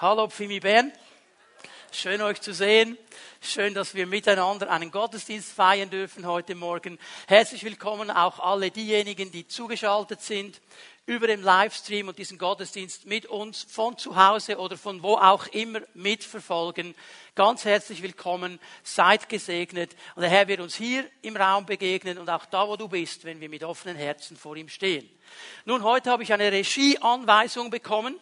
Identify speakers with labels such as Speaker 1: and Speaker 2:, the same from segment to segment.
Speaker 1: Hallo Pfimi Bern. Schön euch zu sehen. Schön, dass wir miteinander einen Gottesdienst feiern dürfen heute Morgen. Herzlich willkommen auch alle diejenigen, die zugeschaltet sind über den Livestream und diesen Gottesdienst mit uns von zu Hause oder von wo auch immer mitverfolgen. Ganz herzlich willkommen, seid gesegnet und der Herr wird uns hier im Raum begegnen und auch da, wo du bist, wenn wir mit offenen Herzen vor ihm stehen. Nun, heute habe ich eine Regieanweisung bekommen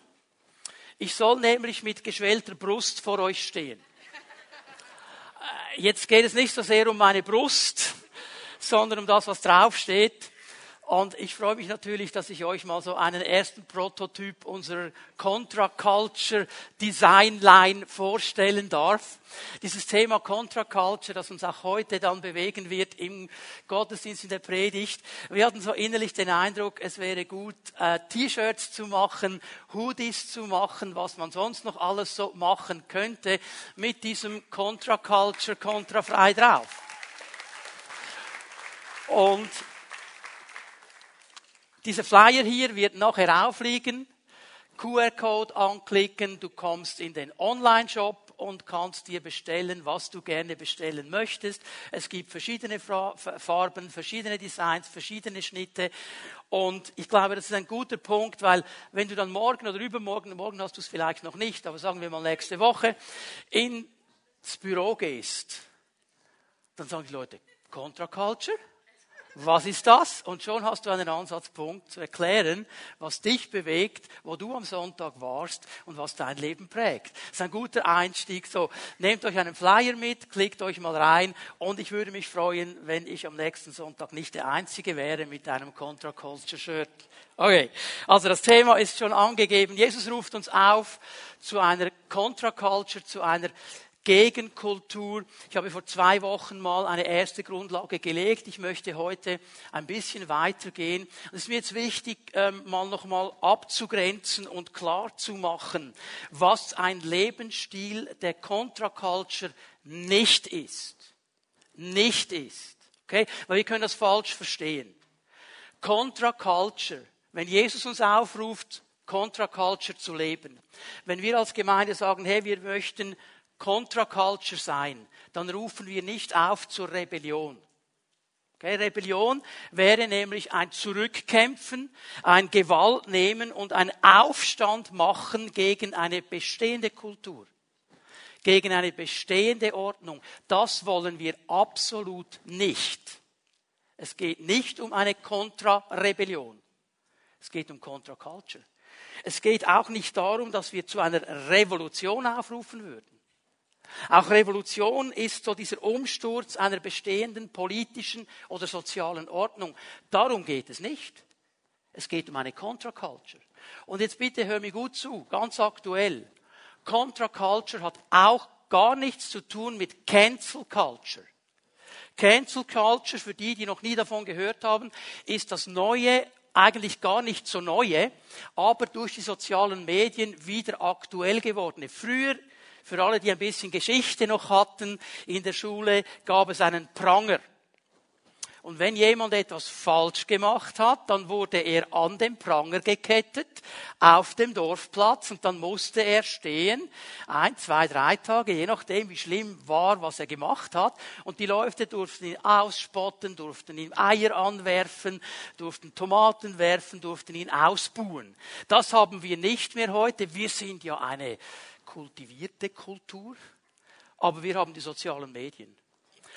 Speaker 1: ich soll nämlich mit geschwellter Brust vor euch stehen. Äh, jetzt geht es nicht so sehr um meine Brust, sondern um das, was draufsteht. Und ich freue mich natürlich, dass ich euch mal so einen ersten Prototyp unserer Contra Culture Design Line vorstellen darf. Dieses Thema Contra Culture, das uns auch heute dann bewegen wird im Gottesdienst in der Predigt. Wir hatten so innerlich den Eindruck, es wäre gut, äh, T-Shirts zu machen, Hoodies zu machen, was man sonst noch alles so machen könnte, mit diesem Contra Culture, kontrafrei drauf. Und dieser Flyer hier wird nachher aufliegen. QR-Code anklicken, du kommst in den Online-Shop und kannst dir bestellen, was du gerne bestellen möchtest. Es gibt verschiedene Farben, verschiedene Designs, verschiedene Schnitte. Und ich glaube, das ist ein guter Punkt, weil wenn du dann morgen oder übermorgen, morgen hast du es vielleicht noch nicht, aber sagen wir mal nächste Woche, ins Büro gehst, dann sagen die Leute, Contra Culture? Was ist das? Und schon hast du einen Ansatzpunkt zu erklären, was dich bewegt, wo du am Sonntag warst und was dein Leben prägt. Das ist ein guter Einstieg. So, nehmt euch einen Flyer mit, klickt euch mal rein und ich würde mich freuen, wenn ich am nächsten Sonntag nicht der Einzige wäre mit einem Contra Culture Shirt. Okay. Also das Thema ist schon angegeben. Jesus ruft uns auf zu einer Contra Culture, zu einer Gegenkultur. Ich habe vor zwei Wochen mal eine erste Grundlage gelegt. Ich möchte heute ein bisschen weitergehen. Es ist mir jetzt wichtig, ähm, mal nochmal abzugrenzen und klar zu machen, was ein Lebensstil der Contra-Culture nicht ist. Nicht ist. Okay? Weil wir können das falsch verstehen. Contra-Culture. Wenn Jesus uns aufruft, Contra-Culture zu leben. Wenn wir als Gemeinde sagen, hey, wir möchten Contra-Culture sein, dann rufen wir nicht auf zur Rebellion. Okay, Rebellion wäre nämlich ein Zurückkämpfen, ein Gewalt nehmen und ein Aufstand machen gegen eine bestehende Kultur, gegen eine bestehende Ordnung. Das wollen wir absolut nicht. Es geht nicht um eine Kontra-Rebellion. Es geht um Contra-Culture. Es geht auch nicht darum, dass wir zu einer Revolution aufrufen würden. Auch Revolution ist so dieser Umsturz einer bestehenden politischen oder sozialen Ordnung. Darum geht es nicht. Es geht um eine Contra-Culture. Und jetzt bitte hör mir gut zu, ganz aktuell. Contra-Culture hat auch gar nichts zu tun mit Cancel Culture. Cancel Culture, für die, die noch nie davon gehört haben, ist das neue, eigentlich gar nicht so neue, aber durch die sozialen Medien wieder aktuell gewordene. Früher für alle, die ein bisschen Geschichte noch hatten in der Schule, gab es einen Pranger. Und wenn jemand etwas falsch gemacht hat, dann wurde er an den Pranger gekettet auf dem Dorfplatz und dann musste er stehen, ein, zwei, drei Tage, je nachdem, wie schlimm war, was er gemacht hat. Und die Leute durften ihn ausspotten, durften ihm Eier anwerfen, durften Tomaten werfen, durften ihn ausbuhen. Das haben wir nicht mehr heute. Wir sind ja eine kultivierte Kultur, aber wir haben die sozialen Medien.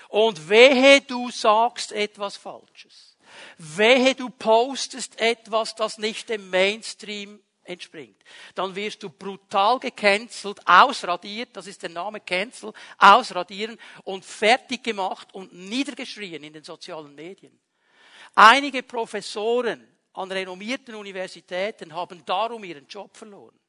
Speaker 1: Und wehe du sagst etwas Falsches. Wehe du postest etwas, das nicht dem Mainstream entspringt. Dann wirst du brutal gecancelt, ausradiert, das ist der Name Cancel, ausradieren und fertig gemacht und niedergeschrien in den sozialen Medien. Einige Professoren an renommierten Universitäten haben darum ihren Job verloren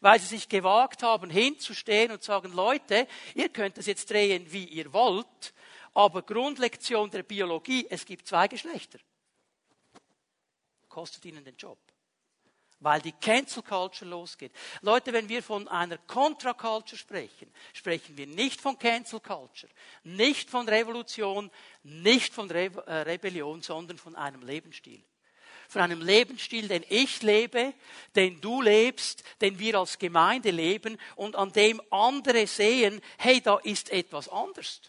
Speaker 1: weil sie sich gewagt haben, hinzustehen und sagen, Leute, ihr könnt es jetzt drehen, wie ihr wollt, aber Grundlektion der Biologie, es gibt zwei Geschlechter. Kostet ihnen den Job. Weil die Cancel Culture losgeht. Leute, wenn wir von einer Contra Culture sprechen, sprechen wir nicht von Cancel Culture, nicht von Revolution, nicht von Re äh, Rebellion, sondern von einem Lebensstil von einem Lebensstil, den ich lebe, den du lebst, den wir als Gemeinde leben und an dem andere sehen, hey, da ist etwas anders.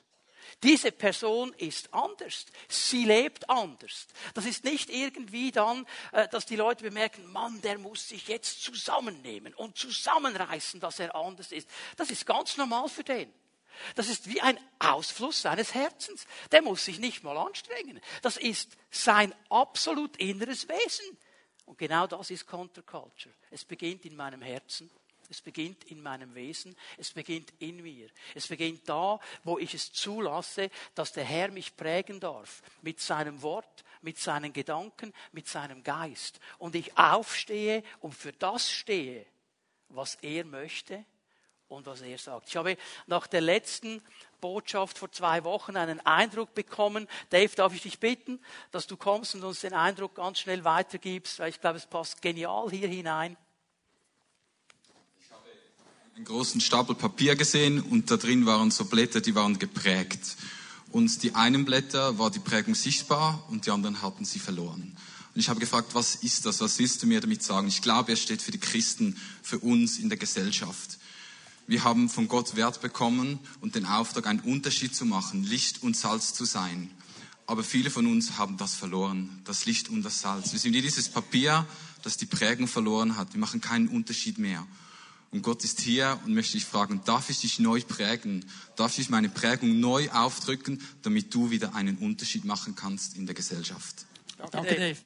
Speaker 1: Diese Person ist anders. Sie lebt anders. Das ist nicht irgendwie dann, äh, dass die Leute bemerken, Mann, der muss sich jetzt zusammennehmen und zusammenreißen, dass er anders ist. Das ist ganz normal für den. Das ist wie ein Ausfluss seines Herzens. Der muss sich nicht mal anstrengen. Das ist sein absolut inneres Wesen. Und genau das ist Counterculture. Es beginnt in meinem Herzen es beginnt in meinem Wesen. Es beginnt in mir. Es beginnt da, wo ich es zulasse, dass der Herr mich prägen darf. Mit seinem Wort, mit seinen Gedanken, mit seinem Geist. Und ich aufstehe und für das stehe, was er möchte und was er sagt. Ich habe nach der letzten Botschaft vor zwei Wochen einen Eindruck bekommen. Dave, darf ich dich bitten, dass du kommst und uns den Eindruck ganz schnell weitergibst, weil ich glaube, es passt genial hier hinein
Speaker 2: einen großen Stapel Papier gesehen und da drin waren so Blätter, die waren geprägt. Und die einen Blätter war die Prägung sichtbar und die anderen hatten sie verloren. Und ich habe gefragt, was ist das? Was willst du mir damit sagen? Ich glaube, er steht für die Christen, für uns in der Gesellschaft. Wir haben von Gott Wert bekommen und den Auftrag, einen Unterschied zu machen, Licht und Salz zu sein. Aber viele von uns haben das verloren, das Licht und das Salz. Wir sind wie dieses Papier, das die Prägung verloren hat. Wir machen keinen Unterschied mehr. Und Gott ist hier und möchte dich fragen, darf ich dich neu prägen? Darf ich meine Prägung neu aufdrücken, damit du wieder einen Unterschied machen kannst in der Gesellschaft?
Speaker 1: Danke, Dave.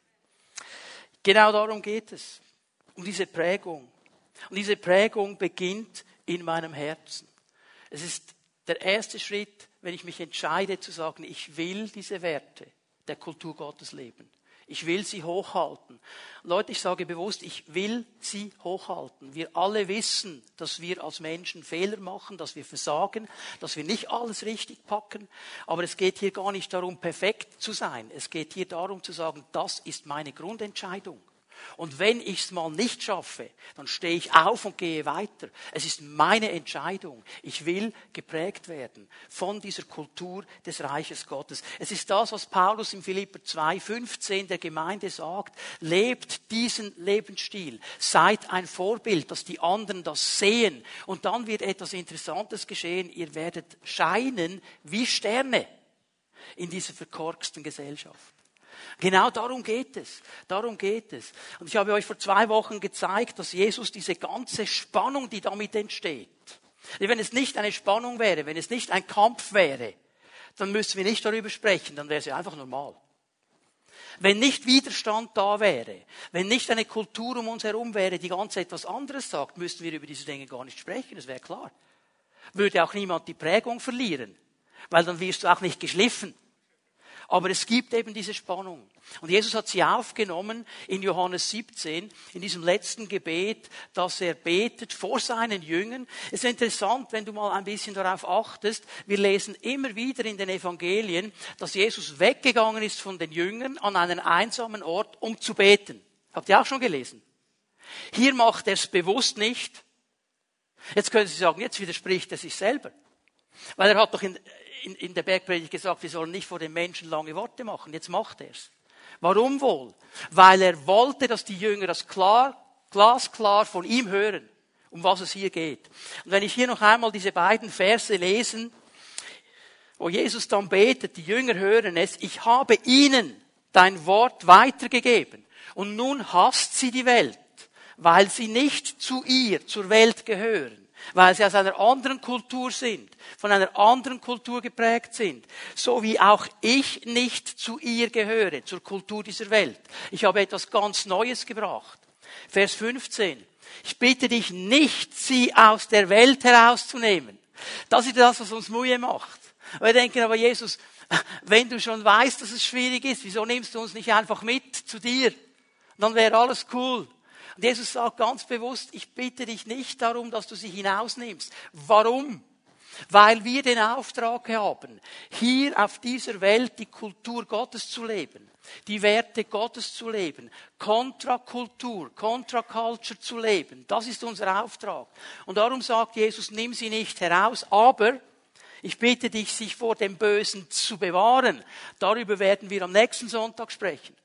Speaker 1: Genau darum geht es. Um diese Prägung. Und diese Prägung beginnt in meinem Herzen. Es ist der erste Schritt, wenn ich mich entscheide zu sagen, ich will diese Werte der Kultur Gottes leben. Ich will sie hochhalten. Leute, ich sage bewusst, ich will sie hochhalten. Wir alle wissen, dass wir als Menschen Fehler machen, dass wir versagen, dass wir nicht alles richtig packen. Aber es geht hier gar nicht darum, perfekt zu sein. Es geht hier darum zu sagen, das ist meine Grundentscheidung. Und wenn ich es mal nicht schaffe, dann stehe ich auf und gehe weiter. Es ist meine Entscheidung. Ich will geprägt werden von dieser Kultur des Reiches Gottes. Es ist das, was Paulus im Philipper 2,15 der Gemeinde sagt. Lebt diesen Lebensstil. Seid ein Vorbild, dass die anderen das sehen. Und dann wird etwas Interessantes geschehen. Ihr werdet scheinen wie Sterne in dieser verkorksten Gesellschaft. Genau darum geht es. Darum geht es. Und ich habe euch vor zwei Wochen gezeigt, dass Jesus diese ganze Spannung, die damit entsteht, wenn es nicht eine Spannung wäre, wenn es nicht ein Kampf wäre, dann müssten wir nicht darüber sprechen, dann wäre es ja einfach normal. Wenn nicht Widerstand da wäre, wenn nicht eine Kultur um uns herum wäre, die ganz etwas anderes sagt, müssten wir über diese Dinge gar nicht sprechen, das wäre klar. Würde auch niemand die Prägung verlieren, weil dann wirst du auch nicht geschliffen. Aber es gibt eben diese Spannung. Und Jesus hat sie aufgenommen in Johannes 17, in diesem letzten Gebet, dass er betet vor seinen Jüngern. Es ist interessant, wenn du mal ein bisschen darauf achtest. Wir lesen immer wieder in den Evangelien, dass Jesus weggegangen ist von den Jüngern an einen einsamen Ort, um zu beten. Habt ihr auch schon gelesen? Hier macht er es bewusst nicht. Jetzt können Sie sagen, jetzt widerspricht er sich selber. Weil er hat doch in, in, in der Bergpredigt gesagt, wir sollen nicht vor den Menschen lange Worte machen. Jetzt macht er es. Warum wohl? Weil er wollte, dass die Jünger das klar, glasklar von ihm hören, um was es hier geht. Und wenn ich hier noch einmal diese beiden Verse lesen, wo Jesus dann betet, die Jünger hören es, ich habe ihnen dein Wort weitergegeben und nun hasst sie die Welt, weil sie nicht zu ihr, zur Welt gehören weil sie aus einer anderen Kultur sind, von einer anderen Kultur geprägt sind, so wie auch ich nicht zu ihr gehöre, zur Kultur dieser Welt. Ich habe etwas ganz Neues gebracht. Vers 15. Ich bitte dich nicht, sie aus der Welt herauszunehmen. Das ist das, was uns Mühe macht. Wir denken aber, Jesus, wenn du schon weißt, dass es schwierig ist, wieso nimmst du uns nicht einfach mit zu dir? Dann wäre alles cool. Und Jesus sagt ganz bewusst, ich bitte dich nicht darum, dass du sie hinausnimmst. Warum? Weil wir den Auftrag haben, hier auf dieser Welt die Kultur Gottes zu leben, die Werte Gottes zu leben, Kontrakultur, Kontraculture zu leben. Das ist unser Auftrag. Und darum sagt Jesus, nimm sie nicht heraus, aber ich bitte dich, sich vor dem Bösen zu bewahren. Darüber werden wir am nächsten Sonntag sprechen.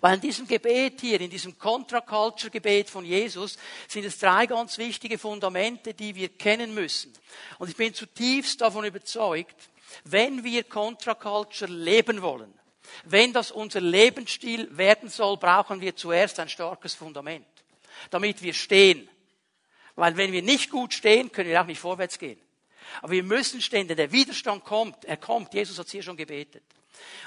Speaker 1: Weil in diesem Gebet hier, in diesem Contra-Culture-Gebet von Jesus, sind es drei ganz wichtige Fundamente, die wir kennen müssen. Und ich bin zutiefst davon überzeugt, wenn wir Contra-Culture leben wollen, wenn das unser Lebensstil werden soll, brauchen wir zuerst ein starkes Fundament, damit wir stehen. Weil wenn wir nicht gut stehen, können wir auch nicht vorwärts gehen. Aber wir müssen stehen, denn der Widerstand kommt. Er kommt. Jesus hat es hier schon gebetet.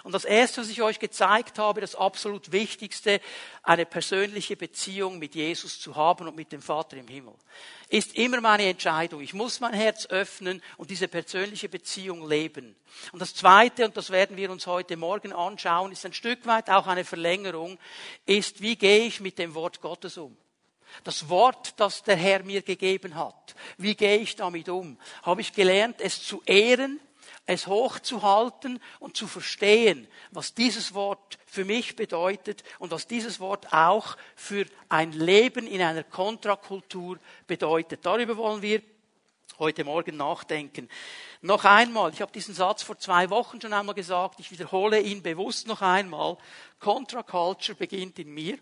Speaker 1: Und das Erste, was ich euch gezeigt habe, das absolut Wichtigste, eine persönliche Beziehung mit Jesus zu haben und mit dem Vater im Himmel, ist immer meine Entscheidung. Ich muss mein Herz öffnen und diese persönliche Beziehung leben. Und das Zweite, und das werden wir uns heute Morgen anschauen, ist ein Stück weit auch eine Verlängerung, ist, wie gehe ich mit dem Wort Gottes um? Das Wort, das der Herr mir gegeben hat. Wie gehe ich damit um? Habe ich gelernt, es zu ehren, es hochzuhalten und zu verstehen, was dieses Wort für mich bedeutet und was dieses Wort auch für ein Leben in einer Kontrakultur bedeutet. Darüber wollen wir heute Morgen nachdenken. Noch einmal, ich habe diesen Satz vor zwei Wochen schon einmal gesagt, ich wiederhole ihn bewusst noch einmal. Contra-Culture beginnt in mir,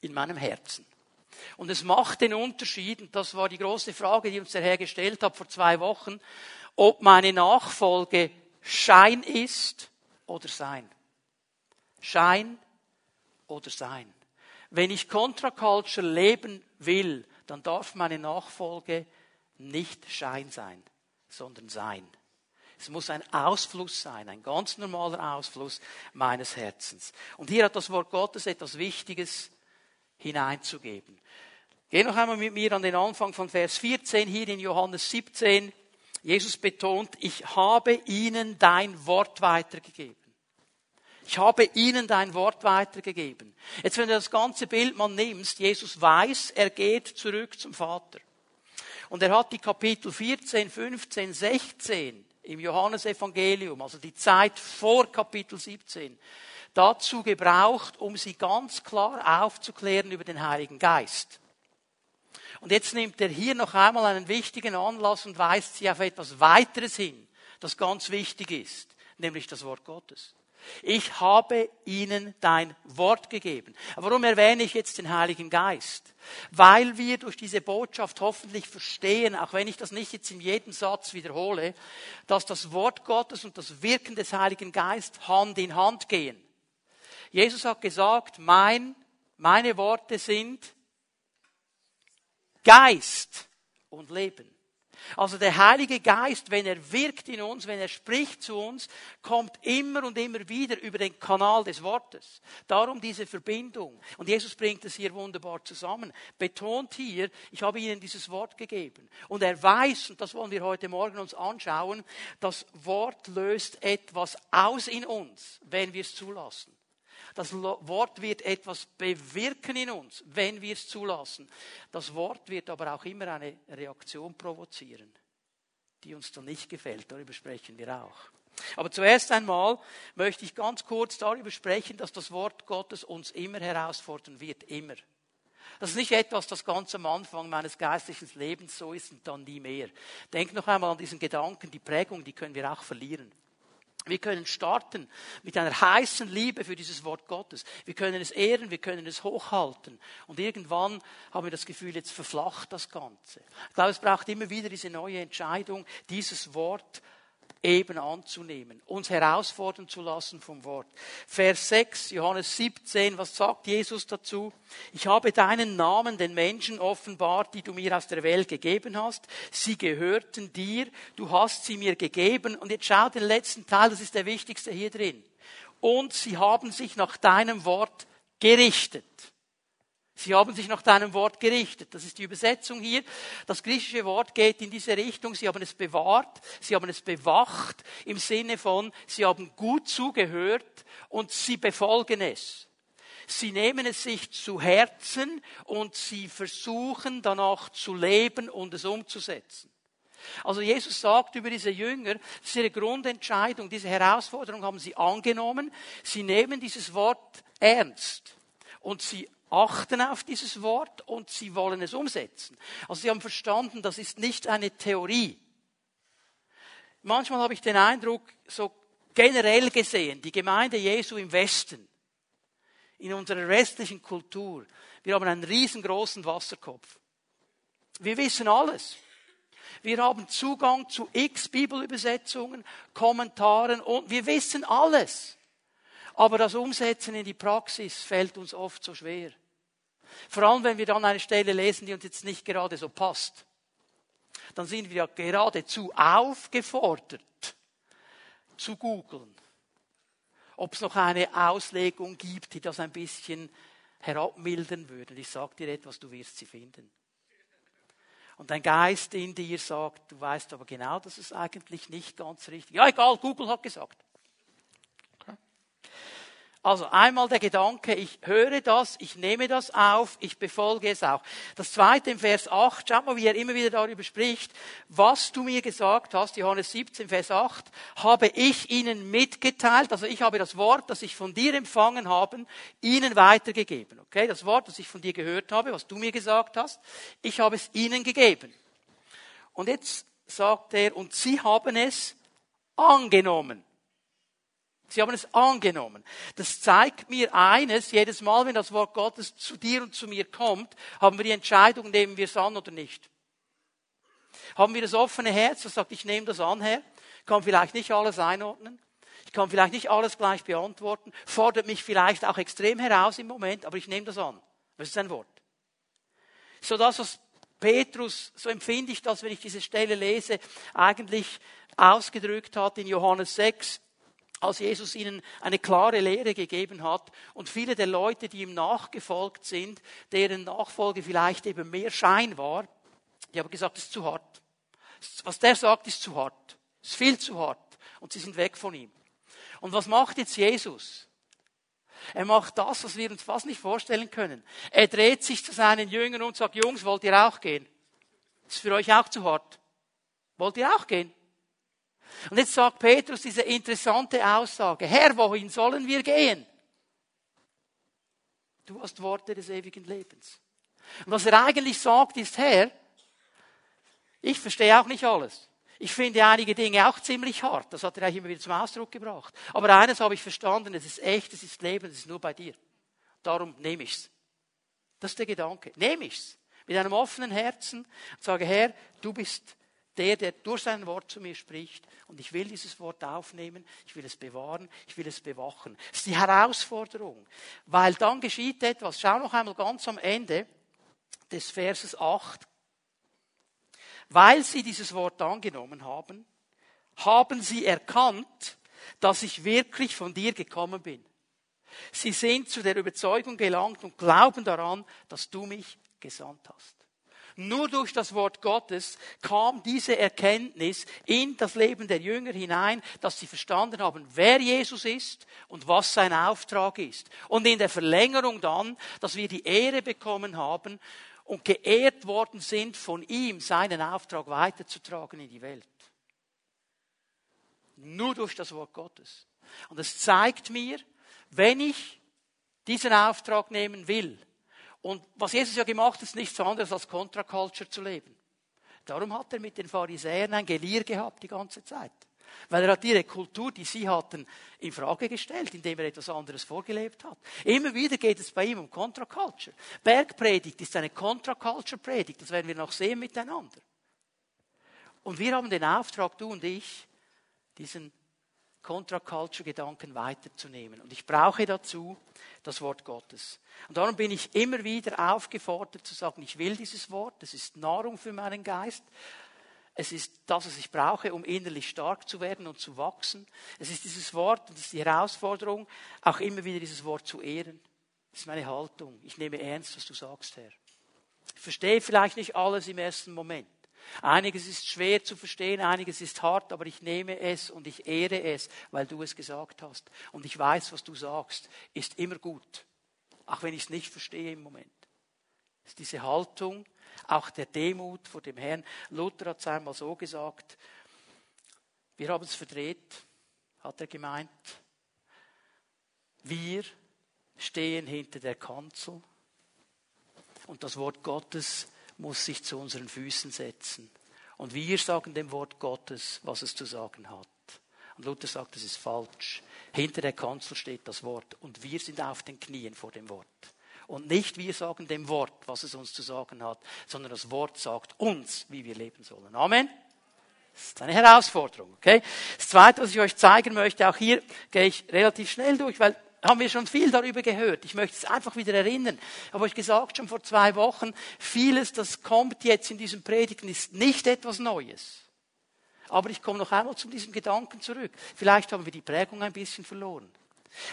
Speaker 1: in meinem Herzen. Und es macht den Unterschied, und das war die große Frage, die uns der Herr gestellt hat vor zwei Wochen, ob meine Nachfolge Schein ist oder Sein. Schein oder Sein. Wenn ich Contra-Culture leben will, dann darf meine Nachfolge nicht Schein sein, sondern Sein. Es muss ein Ausfluss sein, ein ganz normaler Ausfluss meines Herzens. Und hier hat das Wort Gottes etwas Wichtiges hineinzugeben. Geh noch einmal mit mir an den Anfang von Vers 14 hier in Johannes 17. Jesus betont, ich habe ihnen dein Wort weitergegeben. Ich habe ihnen dein Wort weitergegeben. Jetzt, wenn du das ganze Bild mal nimmst, Jesus weiß, er geht zurück zum Vater. Und er hat die Kapitel 14, 15, 16 im Johannesevangelium, also die Zeit vor Kapitel 17, dazu gebraucht, um sie ganz klar aufzuklären über den Heiligen Geist. Und jetzt nimmt er hier noch einmal einen wichtigen Anlass und weist sie auf etwas weiteres hin, das ganz wichtig ist, nämlich das Wort Gottes. Ich habe ihnen dein Wort gegeben. Warum erwähne ich jetzt den Heiligen Geist? Weil wir durch diese Botschaft hoffentlich verstehen, auch wenn ich das nicht jetzt in jedem Satz wiederhole, dass das Wort Gottes und das Wirken des Heiligen Geistes Hand in Hand gehen. Jesus hat gesagt, mein, meine Worte sind Geist und Leben. Also der Heilige Geist, wenn er wirkt in uns, wenn er spricht zu uns, kommt immer und immer wieder über den Kanal des Wortes. Darum diese Verbindung. Und Jesus bringt es hier wunderbar zusammen. Betont hier, ich habe ihnen dieses Wort gegeben. Und er weiß, und das wollen wir heute Morgen uns anschauen, das Wort löst etwas aus in uns, wenn wir es zulassen. Das Wort wird etwas bewirken in uns, wenn wir es zulassen. Das Wort wird aber auch immer eine Reaktion provozieren, die uns dann nicht gefällt. Darüber sprechen wir auch. Aber zuerst einmal möchte ich ganz kurz darüber sprechen, dass das Wort Gottes uns immer herausfordern wird, immer. Das ist nicht etwas, das ganz am Anfang meines geistlichen Lebens so ist und dann nie mehr. Denk noch einmal an diesen Gedanken, die Prägung, die können wir auch verlieren. Wir können starten mit einer heißen Liebe für dieses Wort Gottes. Wir können es ehren, wir können es hochhalten. Und irgendwann haben wir das Gefühl, jetzt verflacht das Ganze. Ich glaube, es braucht immer wieder diese neue Entscheidung, dieses Wort eben anzunehmen, uns herausfordern zu lassen vom Wort. Vers 6, Johannes 17, was sagt Jesus dazu? Ich habe deinen Namen den Menschen offenbart, die du mir aus der Welt gegeben hast. Sie gehörten dir, du hast sie mir gegeben. Und jetzt schau den letzten Teil, das ist der wichtigste hier drin. Und sie haben sich nach deinem Wort gerichtet. Sie haben sich nach deinem Wort gerichtet. Das ist die Übersetzung hier. Das griechische Wort geht in diese Richtung. Sie haben es bewahrt, sie haben es bewacht im Sinne von, sie haben gut zugehört und sie befolgen es. Sie nehmen es sich zu Herzen und sie versuchen danach zu leben und es umzusetzen. Also Jesus sagt über diese Jünger, das ist ihre Grundentscheidung, diese Herausforderung haben sie angenommen. Sie nehmen dieses Wort ernst und sie achten auf dieses Wort und sie wollen es umsetzen. Also sie haben verstanden, das ist nicht eine Theorie. Manchmal habe ich den Eindruck, so generell gesehen, die Gemeinde Jesu im Westen in unserer restlichen Kultur, wir haben einen riesengroßen Wasserkopf. Wir wissen alles. Wir haben Zugang zu x Bibelübersetzungen, Kommentaren und wir wissen alles. Aber das Umsetzen in die Praxis fällt uns oft so schwer. Vor allem, wenn wir dann eine Stelle lesen, die uns jetzt nicht gerade so passt. Dann sind wir ja geradezu aufgefordert, zu googeln. Ob es noch eine Auslegung gibt, die das ein bisschen herabmildern würde. Ich sage dir etwas, du wirst sie finden. Und ein Geist in dir sagt, du weißt aber genau, dass es eigentlich nicht ganz richtig. Ja, egal, Google hat gesagt. Also einmal der Gedanke, ich höre das, ich nehme das auf, ich befolge es auch. Das zweite im Vers 8, schaut mal, wie er immer wieder darüber spricht, was du mir gesagt hast, Johannes 17, Vers 8, habe ich ihnen mitgeteilt, also ich habe das Wort, das ich von dir empfangen habe, ihnen weitergegeben. Okay, das Wort, das ich von dir gehört habe, was du mir gesagt hast, ich habe es ihnen gegeben. Und jetzt sagt er, und sie haben es angenommen. Sie haben es angenommen. Das zeigt mir eines, jedes Mal, wenn das Wort Gottes zu dir und zu mir kommt, haben wir die Entscheidung, nehmen wir es an oder nicht. Haben wir das offene Herz, das sagt, ich nehme das an, Herr, kann vielleicht nicht alles einordnen, ich kann vielleicht nicht alles gleich beantworten, fordert mich vielleicht auch extrem heraus im Moment, aber ich nehme das an. Das ist ein Wort. So das, was Petrus, so empfinde ich das, wenn ich diese Stelle lese, eigentlich ausgedrückt hat in Johannes 6, als Jesus ihnen eine klare Lehre gegeben hat und viele der Leute, die ihm nachgefolgt sind, deren Nachfolge vielleicht eben mehr Schein war, die haben gesagt, es ist zu hart. Was der sagt, ist zu hart. Es ist viel zu hart. Und sie sind weg von ihm. Und was macht jetzt Jesus? Er macht das, was wir uns fast nicht vorstellen können. Er dreht sich zu seinen Jüngern und sagt, Jungs, wollt ihr auch gehen? Das ist für euch auch zu hart. Wollt ihr auch gehen? Und jetzt sagt Petrus diese interessante Aussage. Herr, wohin sollen wir gehen? Du hast Worte des ewigen Lebens. Und was er eigentlich sagt, ist, Herr, ich verstehe auch nicht alles. Ich finde einige Dinge auch ziemlich hart. Das hat er eigentlich immer wieder zum Ausdruck gebracht. Aber eines habe ich verstanden, es ist echt, es ist Leben, es ist nur bei dir. Darum nehme ich's. Das ist der Gedanke. Nehme ich's. Mit einem offenen Herzen und sage, Herr, du bist der, der durch sein Wort zu mir spricht. Und ich will dieses Wort aufnehmen, ich will es bewahren, ich will es bewachen. Das ist die Herausforderung. Weil dann geschieht etwas. Schau noch einmal ganz am Ende des Verses 8. Weil sie dieses Wort angenommen haben, haben sie erkannt, dass ich wirklich von dir gekommen bin. Sie sind zu der Überzeugung gelangt und glauben daran, dass du mich gesandt hast. Nur durch das Wort Gottes kam diese Erkenntnis in das Leben der Jünger hinein, dass sie verstanden haben, wer Jesus ist und was sein Auftrag ist. Und in der Verlängerung dann, dass wir die Ehre bekommen haben und geehrt worden sind von ihm, seinen Auftrag weiterzutragen in die Welt. Nur durch das Wort Gottes. Und es zeigt mir, wenn ich diesen Auftrag nehmen will, und was Jesus ja gemacht hat, ist nichts anderes als Contra-Culture zu leben. Darum hat er mit den Pharisäern ein Gelier gehabt die ganze Zeit. Weil er hat ihre Kultur, die sie hatten, in Frage gestellt, indem er etwas anderes vorgelebt hat. Immer wieder geht es bei ihm um Contra-Culture. Bergpredigt ist eine Contra-Culture-Predigt. Das werden wir noch sehen miteinander. Und wir haben den Auftrag, du und ich, diesen Contra-Culture-Gedanken weiterzunehmen. Und ich brauche dazu das Wort Gottes. Und darum bin ich immer wieder aufgefordert zu sagen, ich will dieses Wort, es ist Nahrung für meinen Geist. Es ist das, was ich brauche, um innerlich stark zu werden und zu wachsen. Es ist dieses Wort und es ist die Herausforderung, auch immer wieder dieses Wort zu ehren. Das ist meine Haltung. Ich nehme ernst, was du sagst, Herr. Ich verstehe vielleicht nicht alles im ersten Moment. Einiges ist schwer zu verstehen, einiges ist hart, aber ich nehme es und ich ehre es, weil du es gesagt hast. Und ich weiß, was du sagst, ist immer gut, auch wenn ich es nicht verstehe im Moment. Es ist diese Haltung, auch der Demut vor dem Herrn. Luther hat es einmal so gesagt, wir haben es verdreht, hat er gemeint. Wir stehen hinter der Kanzel und das Wort Gottes muss sich zu unseren Füßen setzen. Und wir sagen dem Wort Gottes, was es zu sagen hat. Und Luther sagt, das ist falsch. Hinter der Kanzel steht das Wort und wir sind auf den Knien vor dem Wort. Und nicht wir sagen dem Wort, was es uns zu sagen hat, sondern das Wort sagt uns, wie wir leben sollen. Amen. Das ist eine Herausforderung, okay? Das zweite, was ich euch zeigen möchte, auch hier gehe ich relativ schnell durch, weil haben wir schon viel darüber gehört. Ich möchte es einfach wieder erinnern. Ich euch gesagt, schon vor zwei Wochen, vieles, das kommt jetzt in diesem Predigen, ist nicht etwas Neues. Aber ich komme noch einmal zu diesem Gedanken zurück. Vielleicht haben wir die Prägung ein bisschen verloren.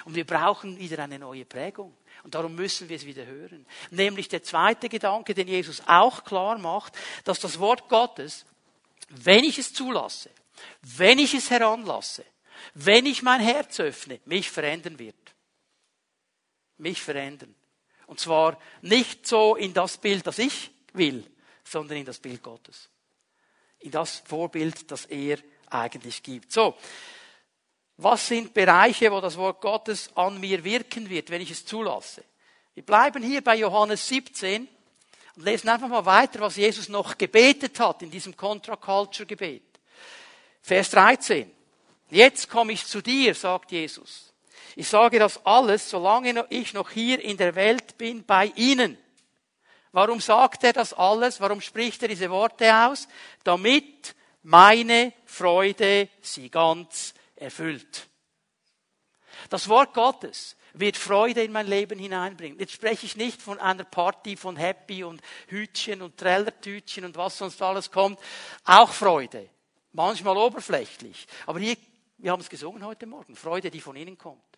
Speaker 1: Und wir brauchen wieder eine neue Prägung. Und darum müssen wir es wieder hören. Nämlich der zweite Gedanke, den Jesus auch klar macht, dass das Wort Gottes, wenn ich es zulasse, wenn ich es heranlasse, wenn ich mein Herz öffne, mich verändern wird mich verändern. Und zwar nicht so in das Bild, das ich will, sondern in das Bild Gottes. In das Vorbild, das er eigentlich gibt. So. Was sind Bereiche, wo das Wort Gottes an mir wirken wird, wenn ich es zulasse? Wir bleiben hier bei Johannes 17 und lesen einfach mal weiter, was Jesus noch gebetet hat in diesem Contra-Culture-Gebet. Vers 13. Jetzt komme ich zu dir, sagt Jesus. Ich sage das alles, solange ich noch hier in der Welt bin, bei Ihnen. Warum sagt er das alles? Warum spricht er diese Worte aus? Damit meine Freude sie ganz erfüllt. Das Wort Gottes wird Freude in mein Leben hineinbringen. Jetzt spreche ich nicht von einer Party von Happy und Hütchen und Trellertütchen und was sonst alles kommt. Auch Freude. Manchmal oberflächlich. Aber hier, wir haben es gesungen heute Morgen. Freude, die von innen kommt.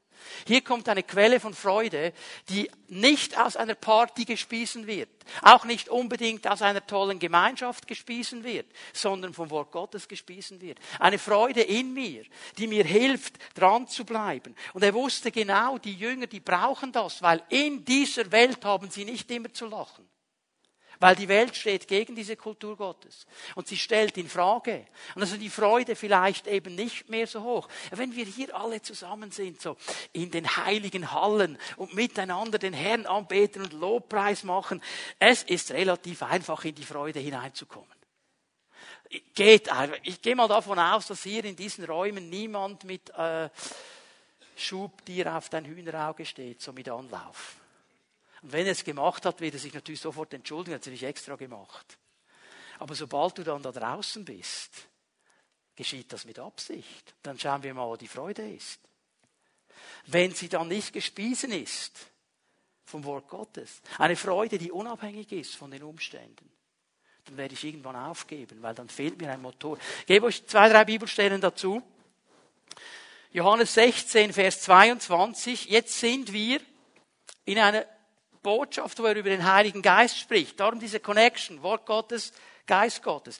Speaker 1: Hier kommt eine Quelle von Freude, die nicht aus einer Party gespiesen wird, auch nicht unbedingt aus einer tollen Gemeinschaft gespiesen wird, sondern vom Wort Gottes gespiesen wird. Eine Freude in mir, die mir hilft, dran zu bleiben. Und er wusste genau, die Jünger, die brauchen das, weil in dieser Welt haben sie nicht immer zu lachen. Weil die Welt steht gegen diese Kultur Gottes. Und sie stellt in Frage. Und also die Freude vielleicht eben nicht mehr so hoch. Wenn wir hier alle zusammen sind, so in den heiligen Hallen und miteinander den Herrn anbeten und Lobpreis machen, es ist relativ einfach in die Freude hineinzukommen geht einfach. Ich gehe mal davon aus, dass hier in diesen Räumen niemand mit äh, Schubtier auf dein Hühnerauge steht, so mit Anlauf. Und wenn er es gemacht hat, wird er sich natürlich sofort entschuldigen, hat es nicht extra gemacht. Aber sobald du dann da draußen bist, geschieht das mit Absicht. Dann schauen wir mal, wo die Freude ist. Wenn sie dann nicht gespiesen ist vom Wort Gottes, eine Freude, die unabhängig ist von den Umständen, dann werde ich irgendwann aufgeben, weil dann fehlt mir ein Motor. Ich gebe euch zwei, drei Bibelstellen dazu. Johannes 16, Vers 22. Jetzt sind wir in einer Botschaft, wo er über den Heiligen Geist spricht. Darum diese Connection, Wort Gottes, Geist Gottes.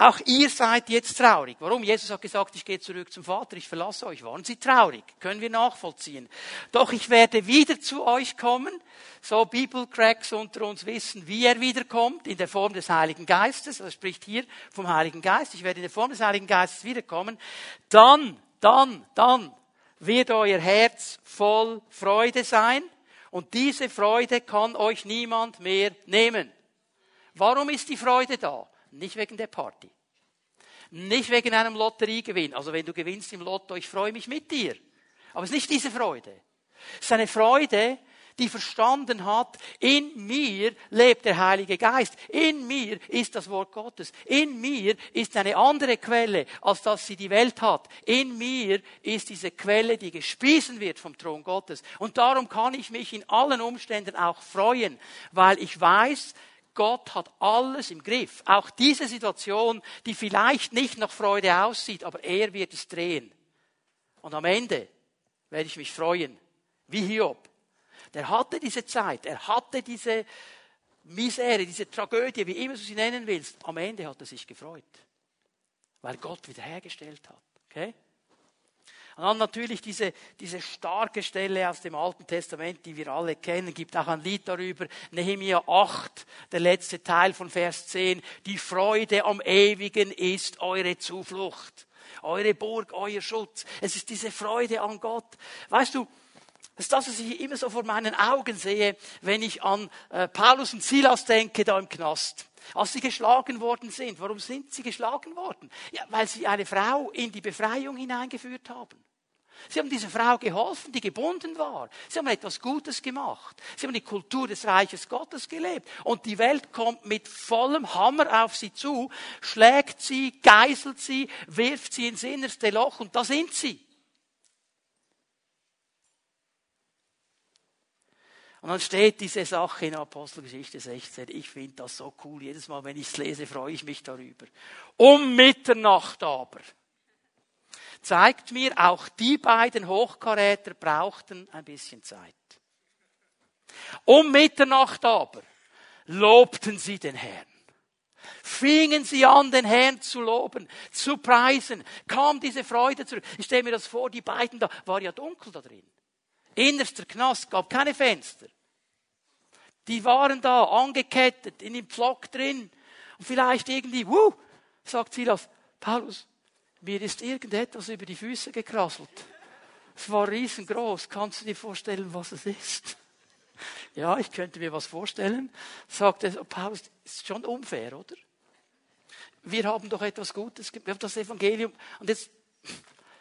Speaker 1: Auch ihr seid jetzt traurig. Warum? Jesus hat gesagt, ich gehe zurück zum Vater, ich verlasse euch. Waren sie traurig? Können wir nachvollziehen. Doch ich werde wieder zu euch kommen. So Bibelcracks unter uns wissen, wie er wiederkommt, in der Form des Heiligen Geistes. Er spricht hier vom Heiligen Geist. Ich werde in der Form des Heiligen Geistes wiederkommen. Dann, dann, dann wird euer Herz voll Freude sein und diese Freude kann euch niemand mehr nehmen. Warum ist die Freude da? Nicht wegen der Party. Nicht wegen einem Lotteriegewinn. Also wenn du gewinnst im Lotto, ich freue mich mit dir. Aber es ist nicht diese Freude. Es ist eine Freude, die verstanden hat, in mir lebt der Heilige Geist, in mir ist das Wort Gottes, in mir ist eine andere Quelle, als dass sie die Welt hat. In mir ist diese Quelle, die gespiesen wird vom Thron Gottes. Und darum kann ich mich in allen Umständen auch freuen, weil ich weiß, Gott hat alles im Griff. Auch diese Situation, die vielleicht nicht nach Freude aussieht, aber er wird es drehen. Und am Ende werde ich mich freuen, wie Hiob. Der hatte diese Zeit, er hatte diese Misere, diese Tragödie, wie immer du sie nennen willst. Am Ende hat er sich gefreut, weil Gott wiederhergestellt hat. Okay? Und dann natürlich diese, diese starke Stelle aus dem Alten Testament, die wir alle kennen, gibt auch ein Lied darüber, Nehemiah 8, der letzte Teil von Vers 10, die Freude am Ewigen ist eure Zuflucht, eure Burg, euer Schutz. Es ist diese Freude an Gott. Weißt du, Das ist das, was ich immer so vor meinen Augen sehe, wenn ich an äh, Paulus und Silas denke, da im Knast. Als sie geschlagen worden sind. Warum sind sie geschlagen worden? Ja, weil sie eine Frau in die Befreiung hineingeführt haben. Sie haben dieser Frau geholfen, die gebunden war. Sie haben etwas Gutes gemacht. Sie haben die Kultur des Reiches Gottes gelebt. Und die Welt kommt mit vollem Hammer auf sie zu, schlägt sie, geißelt sie, wirft sie ins innerste Loch und da sind sie. Und dann steht diese Sache in Apostelgeschichte 16. Ich finde das so cool. Jedes Mal, wenn ich es lese, freue ich mich darüber. Um Mitternacht aber zeigt mir, auch die beiden Hochkaräter brauchten ein bisschen Zeit. Um Mitternacht aber lobten sie den Herrn. Fingen sie an, den Herrn zu loben, zu preisen, kam diese Freude zurück. Ich stelle mir das vor, die beiden da, war ja dunkel da drin. Innerster Knast, gab keine Fenster. Die waren da angekettet, in dem Pflock drin. Und vielleicht irgendwie, wuh, sagt Silas, Paulus, mir ist irgendetwas über die Füße gekrasselt. Es war riesengroß. Kannst du dir vorstellen, was es ist? Ja, ich könnte mir was vorstellen. Sagte Paulus, ist schon unfair, oder? Wir haben doch etwas Gutes, wir haben das Evangelium und jetzt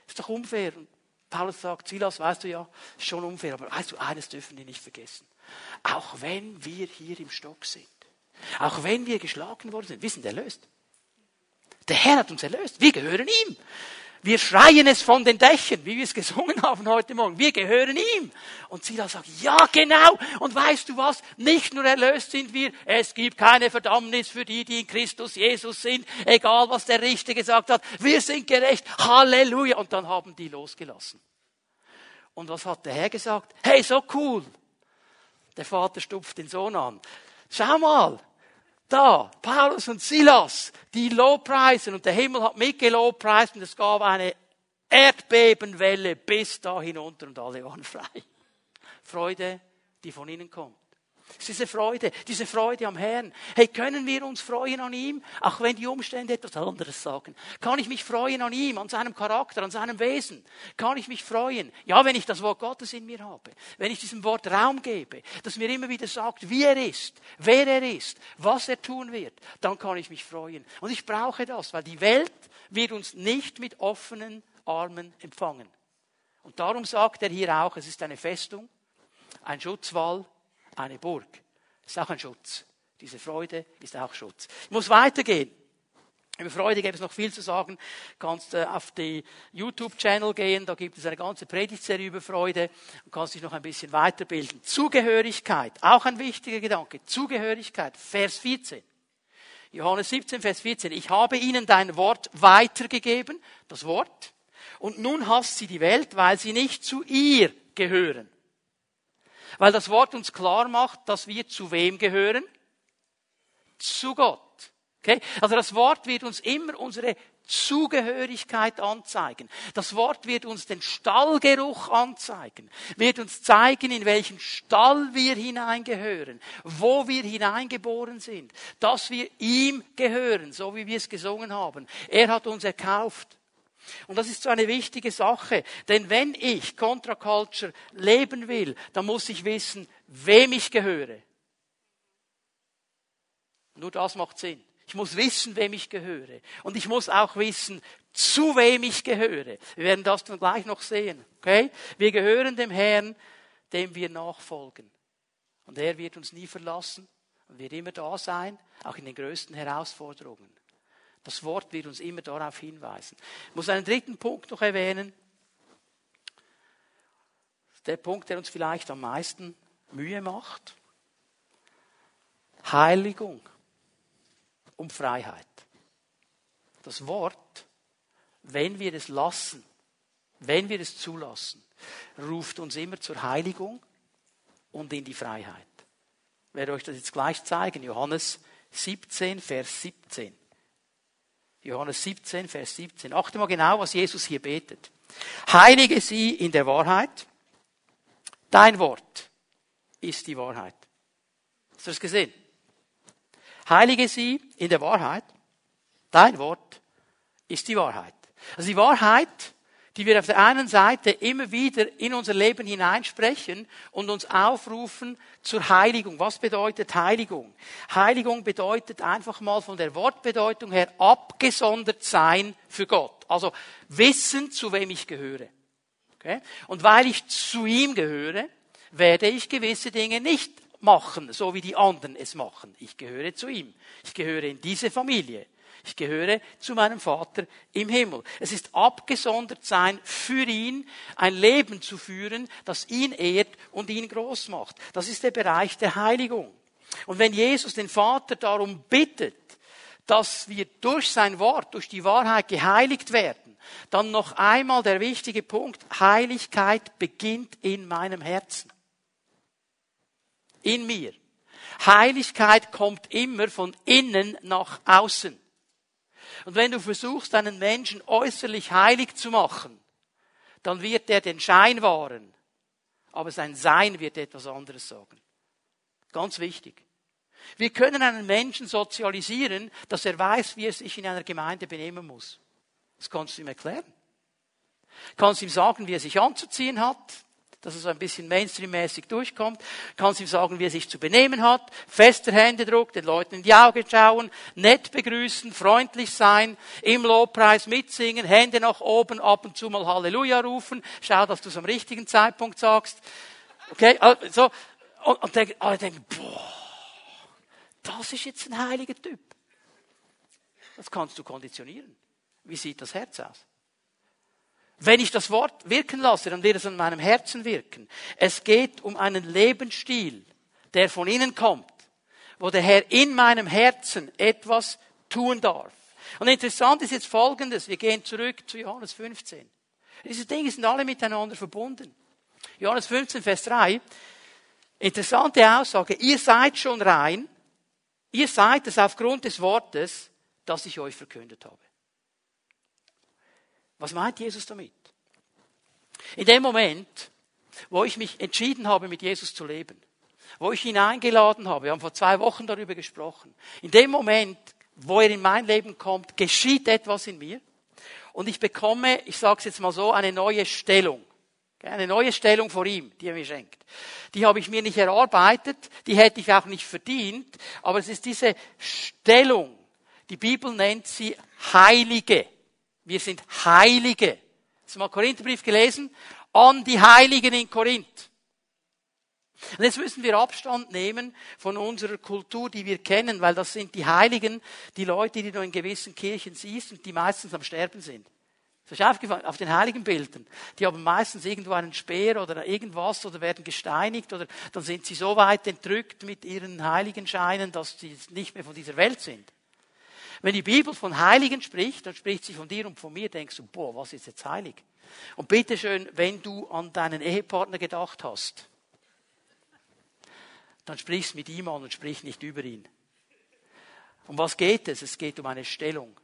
Speaker 1: ist doch unfair. Und Paulus sagt, Silas, weißt du ja, ist schon unfair, aber weißt du, eines dürfen die nicht vergessen. Auch wenn wir hier im Stock sind, auch wenn wir geschlagen worden sind, wissen, der löst. Der Herr hat uns erlöst. Wir gehören ihm. Wir schreien es von den Dächern, wie wir es gesungen haben heute Morgen. Wir gehören ihm. Und Silas sagt, ja, genau. Und weißt du was? Nicht nur erlöst sind wir, es gibt keine Verdammnis für die, die in Christus Jesus sind, egal was der Richter gesagt hat. Wir sind gerecht. Halleluja. Und dann haben die losgelassen. Und was hat der Herr gesagt? Hey, so cool. Der Vater stupft den Sohn an. Schau mal, da, Paulus und Silas, die Lobpreisen und der Himmel hat mitgelobpreist und es gab eine Erdbebenwelle bis da hinunter und alle waren frei. Freude, die von ihnen kommt. Es ist diese Freude, diese Freude am Herrn. Hey, können wir uns freuen an ihm, auch wenn die Umstände etwas anderes sagen? Kann ich mich freuen an ihm, an seinem Charakter, an seinem Wesen? Kann ich mich freuen? Ja, wenn ich das Wort Gottes in mir habe, wenn ich diesem Wort Raum gebe, das mir immer wieder sagt, wie er ist, wer er ist, was er tun wird, dann kann ich mich freuen. Und ich brauche das, weil die Welt wird uns nicht mit offenen Armen empfangen. Und darum sagt er hier auch, es ist eine Festung, ein Schutzwall, eine Burg. Ist auch ein Schutz. Diese Freude ist auch Schutz. Ich muss weitergehen. Über Freude gibt es noch viel zu sagen. Du kannst äh, auf die YouTube-Channel gehen, da gibt es eine ganze Predigtserie über Freude und kannst dich noch ein bisschen weiterbilden. Zugehörigkeit, auch ein wichtiger Gedanke. Zugehörigkeit, Vers 14. Johannes 17, Vers 14. Ich habe ihnen dein Wort weitergegeben, das Wort, und nun hasst sie die Welt, weil sie nicht zu ihr gehören. Weil das Wort uns klar macht, dass wir zu wem gehören? Zu Gott. Okay? Also das Wort wird uns immer unsere Zugehörigkeit anzeigen. Das Wort wird uns den Stallgeruch anzeigen, wird uns zeigen, in welchen Stall wir hineingehören, wo wir hineingeboren sind, dass wir ihm gehören, so wie wir es gesungen haben. Er hat uns erkauft. Und das ist so eine wichtige Sache. Denn wenn ich Contra Culture leben will, dann muss ich wissen, wem ich gehöre. Nur das macht Sinn. Ich muss wissen, wem ich gehöre. Und ich muss auch wissen, zu wem ich gehöre. Wir werden das dann gleich noch sehen. Okay? Wir gehören dem Herrn, dem wir nachfolgen. Und er wird uns nie verlassen und wird immer da sein, auch in den größten Herausforderungen. Das Wort wird uns immer darauf hinweisen. Ich muss einen dritten Punkt noch erwähnen. Der Punkt, der uns vielleicht am meisten Mühe macht. Heiligung und Freiheit. Das Wort, wenn wir es lassen, wenn wir es zulassen, ruft uns immer zur Heiligung und in die Freiheit. Ich werde euch das jetzt gleich zeigen. Johannes 17, Vers 17. Johannes 17, Vers 17. Achte mal genau, was Jesus hier betet. Heilige sie in der Wahrheit. Dein Wort ist die Wahrheit. Hast du das gesehen? Heilige sie in der Wahrheit. Dein Wort ist die Wahrheit. Also die Wahrheit, die wir auf der einen Seite immer wieder in unser Leben hineinsprechen und uns aufrufen zur Heiligung. Was bedeutet Heiligung? Heiligung bedeutet einfach mal von der Wortbedeutung her abgesondert sein für Gott. Also wissen, zu wem ich gehöre. Okay? Und weil ich zu ihm gehöre, werde ich gewisse Dinge nicht machen, so wie die anderen es machen. Ich gehöre zu ihm. Ich gehöre in diese Familie. Ich gehöre zu meinem Vater im Himmel. Es ist abgesondert sein für ihn, ein Leben zu führen, das ihn ehrt und ihn groß macht. Das ist der Bereich der Heiligung. Und wenn Jesus den Vater darum bittet, dass wir durch sein Wort, durch die Wahrheit geheiligt werden, dann noch einmal der wichtige Punkt, Heiligkeit beginnt in meinem Herzen. In mir. Heiligkeit kommt immer von innen nach außen. Und wenn du versuchst, einen Menschen äußerlich heilig zu machen, dann wird er den Schein wahren, aber sein Sein wird etwas anderes sagen. Ganz wichtig. Wir können einen Menschen sozialisieren, dass er weiß, wie er sich in einer Gemeinde benehmen muss. Das kannst du ihm erklären. Kannst ihm sagen, wie er sich anzuziehen hat, dass so ein bisschen Mainstream-mäßig durchkommt. Kannst ihm sagen, wie er sich zu benehmen hat. Fester Händedruck, den Leuten in die Augen schauen, nett begrüßen, freundlich sein, im Lobpreis mitsingen, Hände nach oben, ab und zu mal Halleluja rufen. Schau, dass du es am richtigen Zeitpunkt sagst. Okay, also, und, und denk, alle denken, boah, das ist jetzt ein heiliger Typ. Das kannst du konditionieren. Wie sieht das Herz aus? Wenn ich das Wort wirken lasse, dann wird es an meinem Herzen wirken. Es geht um einen Lebensstil, der von innen kommt, wo der Herr in meinem Herzen etwas tun darf. Und interessant ist jetzt Folgendes. Wir gehen zurück zu Johannes 15. Diese Dinge sind alle miteinander verbunden. Johannes 15, Vers 3. Interessante Aussage. Ihr seid schon rein. Ihr seid es aufgrund des Wortes, das ich euch verkündet habe. Was meint Jesus damit? In dem Moment, wo ich mich entschieden habe, mit Jesus zu leben, wo ich ihn eingeladen habe, wir haben vor zwei Wochen darüber gesprochen, in dem Moment, wo er in mein Leben kommt, geschieht etwas in mir und ich bekomme, ich sage es jetzt mal so, eine neue Stellung. Eine neue Stellung vor ihm, die er mir schenkt. Die habe ich mir nicht erarbeitet, die hätte ich auch nicht verdient, aber es ist diese Stellung. Die Bibel nennt sie Heilige. Wir sind Heilige. Hast du mal Korintherbrief gelesen? An die Heiligen in Korinth. Und jetzt müssen wir Abstand nehmen von unserer Kultur, die wir kennen, weil das sind die Heiligen, die Leute, die du in gewissen Kirchen siehst und die meistens am Sterben sind. Das ist aufgefallen, auf den heiligen Bildern. Die haben meistens irgendwo einen Speer oder irgendwas oder werden gesteinigt oder dann sind sie so weit entrückt mit ihren Heiligenscheinen, dass sie nicht mehr von dieser Welt sind. Wenn die Bibel von Heiligen spricht, dann spricht sie von dir und von mir, denkst du, boah, was ist jetzt heilig? Und bitteschön, wenn du an deinen Ehepartner gedacht hast, dann sprichst mit ihm an und sprich nicht über ihn. Um was geht es? Es geht um eine Stellung.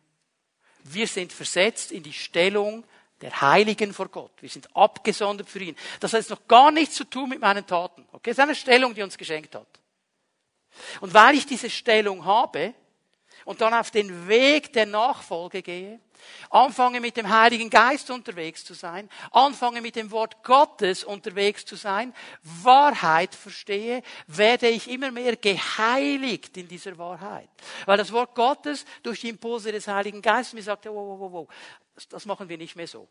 Speaker 1: Wir sind versetzt in die Stellung der Heiligen vor Gott. Wir sind abgesondert für ihn. Das hat jetzt noch gar nichts zu tun mit meinen Taten. Okay? Das ist eine Stellung, die uns geschenkt hat. Und weil ich diese Stellung habe, und dann auf den Weg der Nachfolge gehe, anfange mit dem Heiligen Geist unterwegs zu sein, anfange mit dem Wort Gottes unterwegs zu sein, Wahrheit verstehe, werde ich immer mehr geheiligt in dieser Wahrheit. Weil das Wort Gottes durch die Impulse des Heiligen Geistes mir sagt, wow, wow, wow, wow, das machen wir nicht mehr so.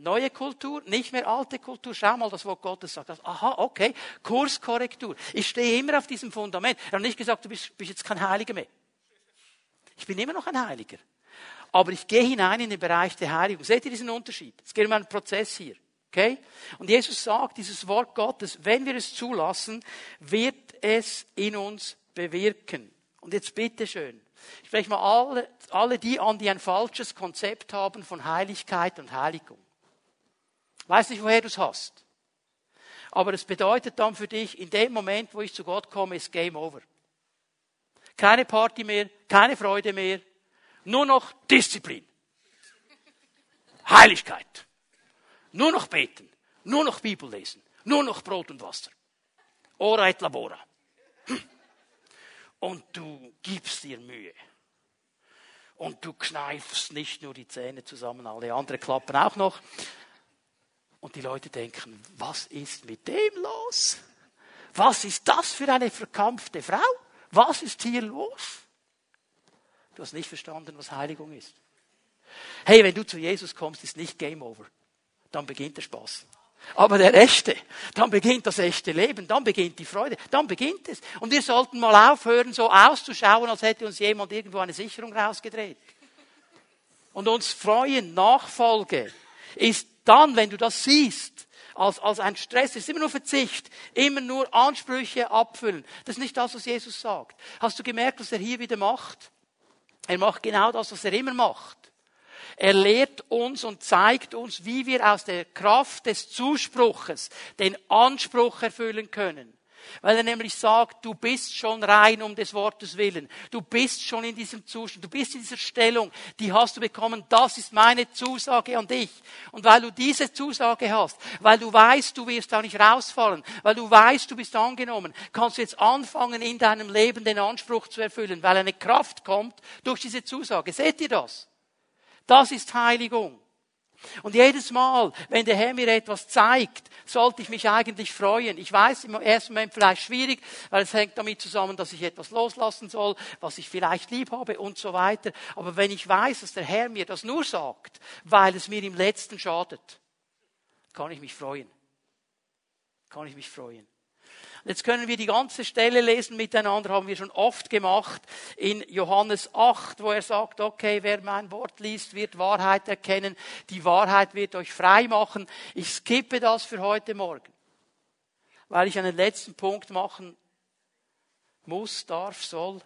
Speaker 1: Neue Kultur, nicht mehr alte Kultur. Schau mal, das Wort Gottes sagt das. Aha, okay. Kurskorrektur. Ich stehe immer auf diesem Fundament. Er hat nicht gesagt, du bist, bist jetzt kein Heiliger mehr. Ich bin immer noch ein Heiliger. Aber ich gehe hinein in den Bereich der Heiligung. Seht ihr diesen Unterschied? Es geht um einen Prozess hier. Okay? Und Jesus sagt, dieses Wort Gottes, wenn wir es zulassen, wird es in uns bewirken. Und jetzt bitteschön. Ich spreche mal alle, alle die an, die ein falsches Konzept haben von Heiligkeit und Heiligung. Ich weiß nicht, woher du es hast. Aber es bedeutet dann für dich, in dem Moment, wo ich zu Gott komme, ist Game Over. Keine Party mehr, keine Freude mehr, nur noch Disziplin. Heiligkeit. Nur noch beten, nur noch Bibel lesen, nur noch Brot und Wasser. Ora et labora. Und du gibst dir Mühe. Und du kneifst nicht nur die Zähne zusammen, alle anderen klappen auch noch. Und die Leute denken, was ist mit dem los? Was ist das für eine verkampfte Frau? Was ist hier los? Du hast nicht verstanden, was Heiligung ist. Hey, wenn du zu Jesus kommst, ist nicht Game Over. Dann beginnt der Spaß. Aber der echte, dann beginnt das echte Leben, dann beginnt die Freude, dann beginnt es. Und wir sollten mal aufhören, so auszuschauen, als hätte uns jemand irgendwo eine Sicherung rausgedreht. Und uns freuen, Nachfolge ist dann, wenn du das siehst, als, als ein Stress, es ist immer nur Verzicht, immer nur Ansprüche abfüllen. Das ist nicht das, was Jesus sagt. Hast du gemerkt, was er hier wieder macht? Er macht genau das, was er immer macht. Er lehrt uns und zeigt uns, wie wir aus der Kraft des Zuspruches den Anspruch erfüllen können. Weil er nämlich sagt, du bist schon rein um des Wortes willen. Du bist schon in diesem Zustand. Du bist in dieser Stellung. Die hast du bekommen. Das ist meine Zusage an dich. Und weil du diese Zusage hast, weil du weißt, du wirst da nicht rausfallen, weil du weißt, du bist angenommen, kannst du jetzt anfangen, in deinem Leben den Anspruch zu erfüllen, weil eine Kraft kommt durch diese Zusage. Seht ihr das? Das ist Heiligung. Und jedes Mal, wenn der Herr mir etwas zeigt, sollte ich mich eigentlich freuen. Ich weiß im ersten Moment vielleicht schwierig, weil es hängt damit zusammen, dass ich etwas loslassen soll, was ich vielleicht lieb habe und so weiter. Aber wenn ich weiß, dass der Herr mir das nur sagt, weil es mir im Letzten schadet, kann ich mich freuen. Kann ich mich freuen. Jetzt können wir die ganze Stelle lesen miteinander, haben wir schon oft gemacht, in Johannes 8, wo er sagt, okay, wer mein Wort liest, wird Wahrheit erkennen, die Wahrheit wird euch frei machen. Ich skippe das für heute Morgen, weil ich einen letzten Punkt machen muss, darf, soll.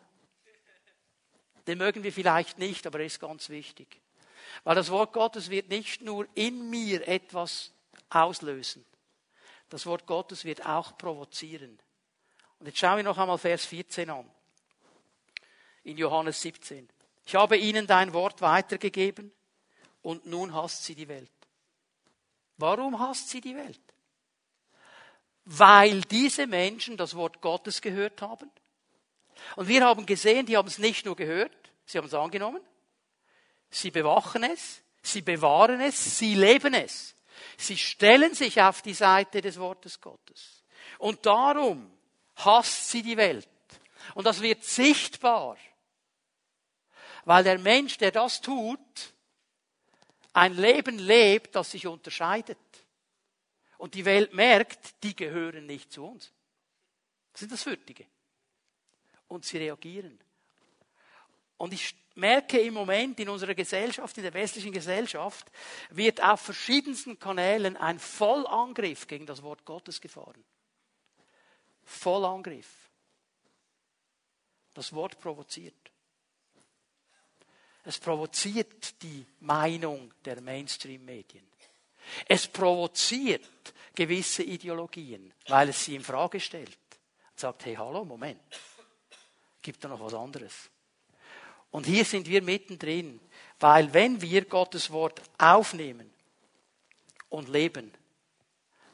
Speaker 1: Den mögen wir vielleicht nicht, aber er ist ganz wichtig. Weil das Wort Gottes wird nicht nur in mir etwas auslösen, das Wort Gottes wird auch provozieren. Und jetzt schauen wir noch einmal Vers 14 an. In Johannes 17. Ich habe ihnen dein Wort weitergegeben und nun hasst sie die Welt. Warum hasst sie die Welt? Weil diese Menschen das Wort Gottes gehört haben. Und wir haben gesehen, die haben es nicht nur gehört, sie haben es angenommen, sie bewachen es, sie bewahren es, sie leben es. Sie stellen sich auf die Seite des Wortes Gottes. Und darum hasst sie die Welt. Und das wird sichtbar. Weil der Mensch, der das tut, ein Leben lebt, das sich unterscheidet. Und die Welt merkt, die gehören nicht zu uns. Das sind das Würdige. Und sie reagieren. Und ich merke im Moment in unserer Gesellschaft, in der westlichen Gesellschaft, wird auf verschiedensten Kanälen ein Vollangriff gegen das Wort Gottes gefahren. Vollangriff. Das Wort provoziert. Es provoziert die Meinung der Mainstream-Medien. Es provoziert gewisse Ideologien, weil es sie in Frage stellt. Und sagt, hey, hallo, Moment. Gibt da noch was anderes? Und hier sind wir mittendrin, weil wenn wir Gottes Wort aufnehmen und leben,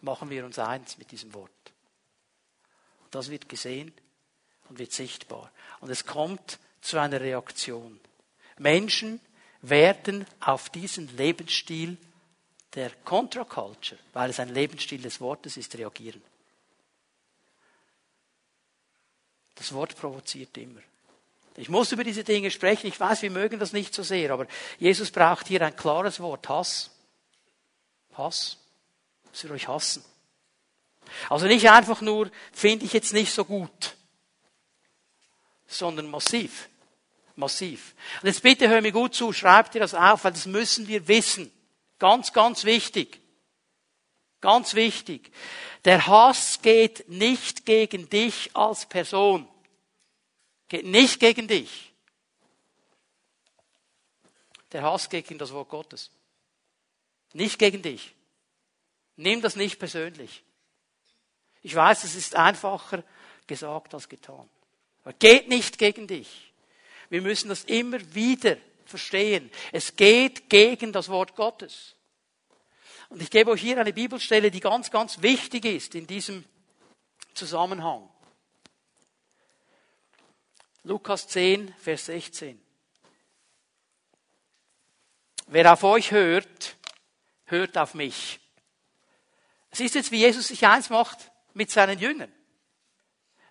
Speaker 1: machen wir uns eins mit diesem Wort. Das wird gesehen und wird sichtbar. Und es kommt zu einer Reaktion. Menschen werden auf diesen Lebensstil der Contra-Culture, weil es ein Lebensstil des Wortes ist, reagieren. Das Wort provoziert immer. Ich muss über diese Dinge sprechen. Ich weiß, wir mögen das nicht so sehr, aber Jesus braucht hier ein klares Wort. Hass. Hass. Dass wir euch hassen. Also nicht einfach nur, finde ich jetzt nicht so gut, sondern massiv. Massiv. Und jetzt bitte hör mir gut zu, schreib dir das auf, weil das müssen wir wissen. Ganz, ganz wichtig. Ganz wichtig. Der Hass geht nicht gegen dich als Person. Geht nicht gegen dich. Der Hass geht gegen das Wort Gottes. Nicht gegen dich. Nimm das nicht persönlich. Ich weiß, es ist einfacher gesagt als getan. Aber geht nicht gegen dich. Wir müssen das immer wieder verstehen. Es geht gegen das Wort Gottes. Und ich gebe euch hier eine Bibelstelle, die ganz, ganz wichtig ist in diesem Zusammenhang. Lukas 10, Vers 16. wer auf euch hört, hört auf mich. Es ist jetzt, wie Jesus sich eins macht mit seinen Jüngern.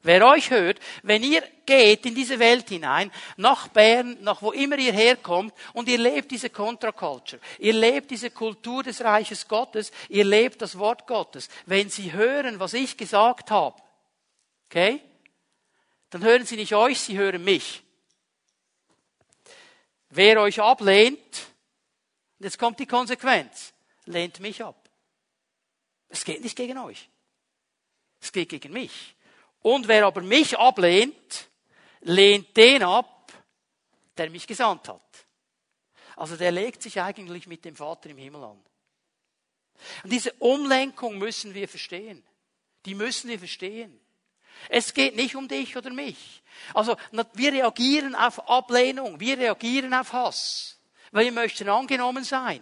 Speaker 1: Wer euch hört, wenn ihr geht in diese Welt hinein, nach Bern, nach wo immer ihr herkommt, und ihr lebt diese Contra-Culture, ihr lebt diese Kultur des Reiches Gottes, ihr lebt das Wort Gottes, wenn sie hören, was ich gesagt habe, okay, dann hören sie nicht euch, sie hören mich. Wer euch ablehnt, jetzt kommt die Konsequenz, lehnt mich ab. Es geht nicht gegen euch. Es geht gegen mich. Und wer aber mich ablehnt, lehnt den ab, der mich gesandt hat. Also der legt sich eigentlich mit dem Vater im Himmel an. Und diese Umlenkung müssen wir verstehen. Die müssen wir verstehen. Es geht nicht um dich oder mich. Also wir reagieren auf Ablehnung, wir reagieren auf Hass, weil wir möchten angenommen sein.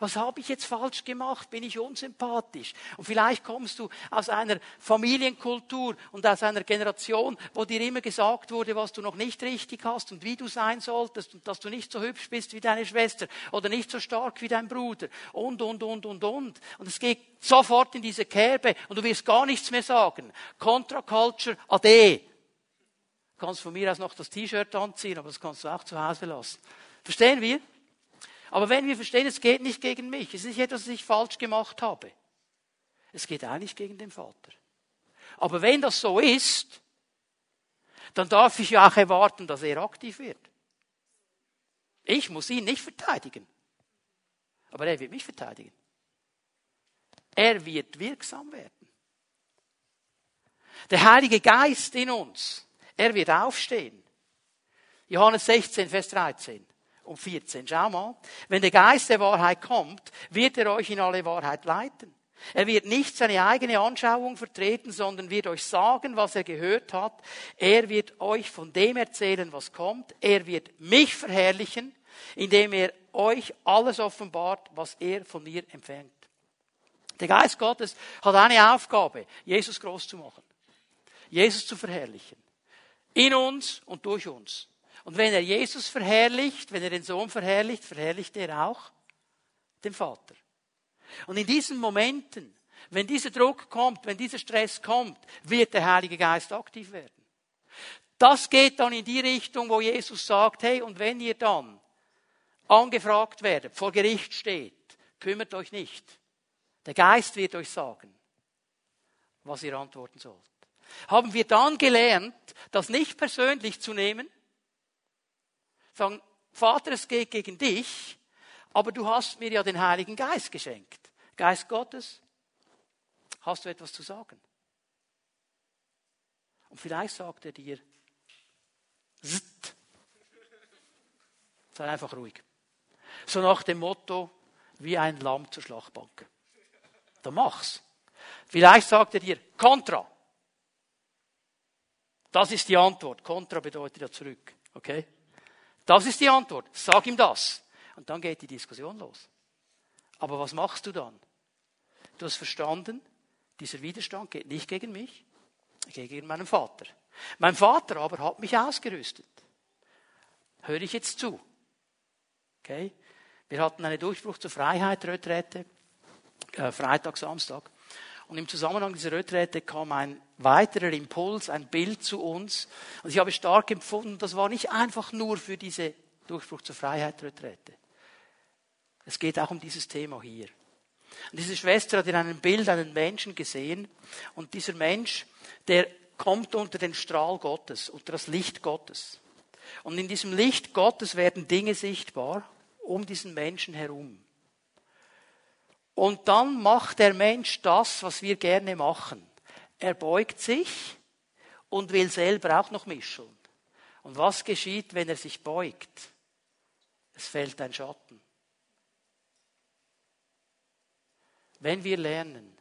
Speaker 1: Was habe ich jetzt falsch gemacht? Bin ich unsympathisch? Und vielleicht kommst du aus einer Familienkultur und aus einer Generation, wo dir immer gesagt wurde, was du noch nicht richtig hast und wie du sein solltest und dass du nicht so hübsch bist wie deine Schwester oder nicht so stark wie dein Bruder und, und, und, und, und. Und es geht sofort in diese Kerbe und du wirst gar nichts mehr sagen. Contra Culture ade. Du kannst von mir aus noch das T-Shirt anziehen, aber das kannst du auch zu Hause lassen. Verstehen wir? Aber wenn wir verstehen, es geht nicht gegen mich, es ist nicht etwas, was ich falsch gemacht habe. Es geht eigentlich gegen den Vater. Aber wenn das so ist, dann darf ich ja auch erwarten, dass er aktiv wird. Ich muss ihn nicht verteidigen. Aber er wird mich verteidigen. Er wird wirksam werden. Der Heilige Geist in uns, er wird aufstehen. Johannes 16, Vers 13 um 14. Schau mal. Wenn der Geist der Wahrheit kommt, wird er euch in alle Wahrheit leiten. Er wird nicht seine eigene Anschauung vertreten, sondern wird euch sagen, was er gehört hat. Er wird euch von dem erzählen, was kommt. Er wird mich verherrlichen, indem er euch alles offenbart, was er von mir empfängt. Der Geist Gottes hat eine Aufgabe, Jesus groß zu machen. Jesus zu verherrlichen. In uns und durch uns. Und wenn er Jesus verherrlicht, wenn er den Sohn verherrlicht, verherrlicht er auch den Vater. Und in diesen Momenten, wenn dieser Druck kommt, wenn dieser Stress kommt, wird der Heilige Geist aktiv werden. Das geht dann in die Richtung, wo Jesus sagt, hey, und wenn ihr dann angefragt werdet, vor Gericht steht, kümmert euch nicht. Der Geist wird euch sagen, was ihr antworten sollt. Haben wir dann gelernt, das nicht persönlich zu nehmen, Sagen, Vater, es geht gegen dich, aber du hast mir ja den Heiligen Geist geschenkt. Geist Gottes, hast du etwas zu sagen? Und vielleicht sagt er dir, Zzt. sei einfach ruhig. So nach dem Motto, wie ein Lamm zur Schlachtbank. Dann mach's. Vielleicht sagt er dir, Contra. Das ist die Antwort. Contra bedeutet ja zurück. Okay? Das ist die Antwort. Sag ihm das. Und dann geht die Diskussion los. Aber was machst du dann? Du hast verstanden, dieser Widerstand geht nicht gegen mich, er geht gegen meinen Vater. Mein Vater aber hat mich ausgerüstet. Höre ich jetzt zu? Okay? Wir hatten eine Durchbruch zur Freiheit, Retrette, äh, Freitag, Samstag. Und im Zusammenhang dieser Retrette kam ein weiterer Impuls, ein Bild zu uns. Und ich habe stark empfunden, das war nicht einfach nur für diese Durchbruch zur Freiheit Retrette. Es geht auch um dieses Thema hier. Und diese Schwester hat in einem Bild einen Menschen gesehen und dieser Mensch, der kommt unter den Strahl Gottes, unter das Licht Gottes. Und in diesem Licht Gottes werden Dinge sichtbar um diesen Menschen herum. Und dann macht der Mensch das, was wir gerne machen. Er beugt sich und will selber auch noch mischen. Und was geschieht, wenn er sich beugt? Es fällt ein Schatten. Wenn wir lernen,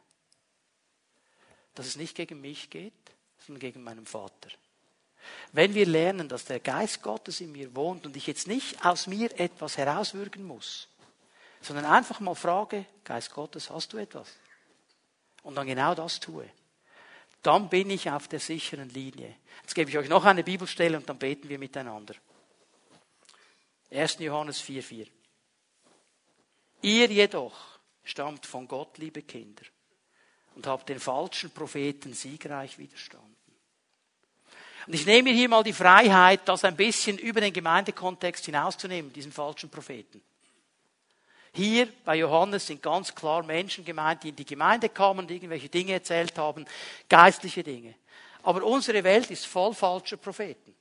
Speaker 1: dass es nicht gegen mich geht, sondern gegen meinen Vater. Wenn wir lernen, dass der Geist Gottes in mir wohnt und ich jetzt nicht aus mir etwas herauswürgen muss, sondern einfach mal frage, Geist Gottes, hast du etwas? Und dann genau das tue. Dann bin ich auf der sicheren Linie. Jetzt gebe ich euch noch eine Bibelstelle und dann beten wir miteinander. 1. Johannes 4,4. Ihr jedoch stammt von Gott, liebe Kinder, und habt den falschen Propheten siegreich widerstanden. Und ich nehme hier mal die Freiheit, das ein bisschen über den Gemeindekontext hinauszunehmen, diesen falschen Propheten. Hier bei Johannes sind ganz klar Menschen gemeint, die in die Gemeinde kamen und irgendwelche Dinge erzählt haben, geistliche Dinge. Aber unsere Welt ist voll falscher Propheten.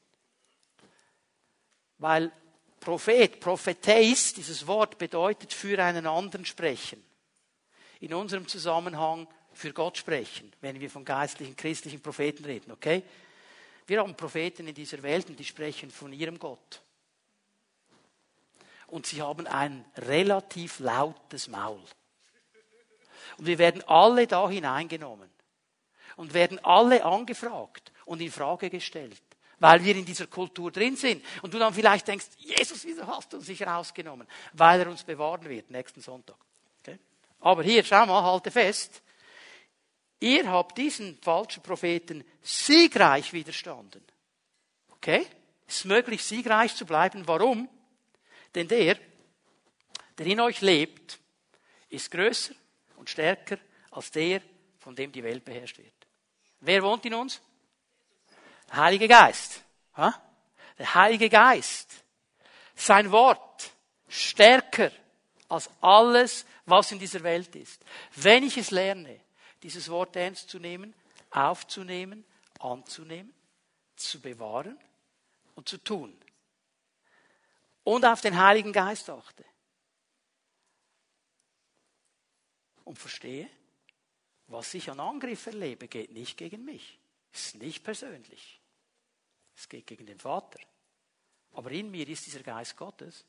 Speaker 1: Weil Prophet, Propheteis, dieses Wort bedeutet für einen anderen sprechen. In unserem Zusammenhang für Gott sprechen, wenn wir von geistlichen, christlichen Propheten reden, okay? Wir haben Propheten in dieser Welt und die sprechen von ihrem Gott. Und sie haben ein relativ lautes Maul. Und wir werden alle da hineingenommen und werden alle angefragt und in Frage gestellt weil wir in dieser Kultur drin sind. Und du dann vielleicht denkst, Jesus, wieso hast du uns nicht rausgenommen? Weil er uns bewahren wird nächsten Sonntag. Okay? Aber hier, schau mal, halte fest. Ihr habt diesen falschen Propheten siegreich widerstanden. Okay? Es ist möglich, siegreich zu bleiben. Warum? Denn der, der in euch lebt, ist größer und stärker als der, von dem die Welt beherrscht wird. Wer wohnt in uns? Heilige Geist. Der Heilige Geist. Sein Wort stärker als alles, was in dieser Welt ist. Wenn ich es lerne, dieses Wort ernst zu nehmen, aufzunehmen, anzunehmen, zu bewahren und zu tun. Und auf den Heiligen Geist achte. Und verstehe, was ich an Angriff erlebe, geht nicht gegen mich. Ist nicht persönlich. Es geht gegen den Vater. Aber in mir ist dieser Geist Gottes,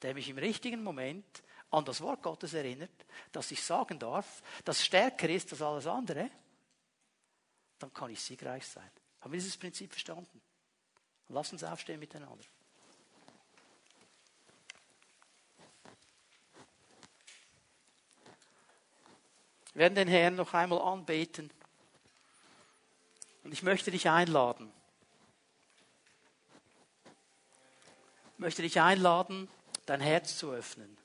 Speaker 1: der mich im richtigen Moment an das Wort Gottes erinnert, dass ich sagen darf, das stärker ist als alles andere, dann kann ich siegreich sein. Haben wir dieses Prinzip verstanden? Lass uns aufstehen miteinander. Wir werden den Herrn noch einmal anbeten. Und ich möchte dich einladen, möchte dich einladen, dein Herz zu öffnen.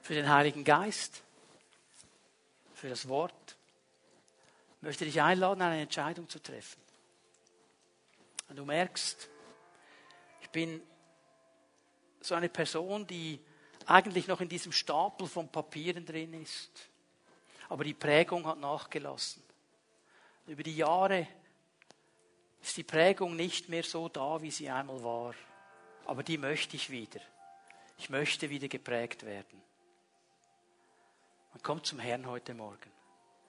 Speaker 1: Für den Heiligen Geist, für das Wort. Ich möchte dich einladen, eine Entscheidung zu treffen. Und du merkst, ich bin so eine Person, die eigentlich noch in diesem Stapel von Papieren drin ist. Aber die Prägung hat nachgelassen. Über die Jahre ist die Prägung nicht mehr so da, wie sie einmal war. Aber die möchte ich wieder. Ich möchte wieder geprägt werden. Man kommt zum Herrn heute Morgen.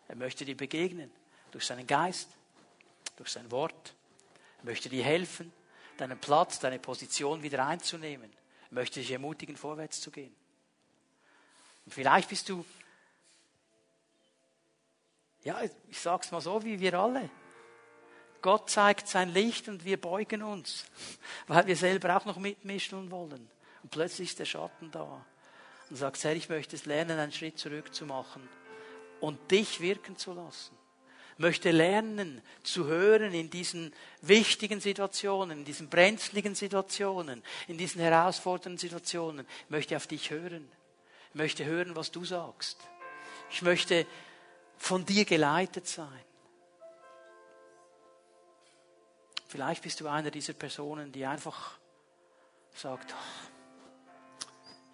Speaker 1: Er möchte dir begegnen. Durch seinen Geist, durch sein Wort. Er möchte dir helfen, deinen Platz, deine Position wieder einzunehmen. Möchte dich ermutigen, vorwärts zu gehen. Und vielleicht bist du, ja, ich sag's mal so, wie wir alle. Gott zeigt sein Licht und wir beugen uns, weil wir selber auch noch mitmischen wollen. Und plötzlich ist der Schatten da. Und sagt, Herr, ich möchte es lernen, einen Schritt zurück zu machen und dich wirken zu lassen. Möchte lernen, zu hören in diesen wichtigen Situationen, in diesen brenzligen Situationen, in diesen herausfordernden Situationen. Ich möchte auf dich hören. Ich möchte hören, was du sagst. Ich möchte von dir geleitet sein. Vielleicht bist du einer dieser Personen, die einfach sagt,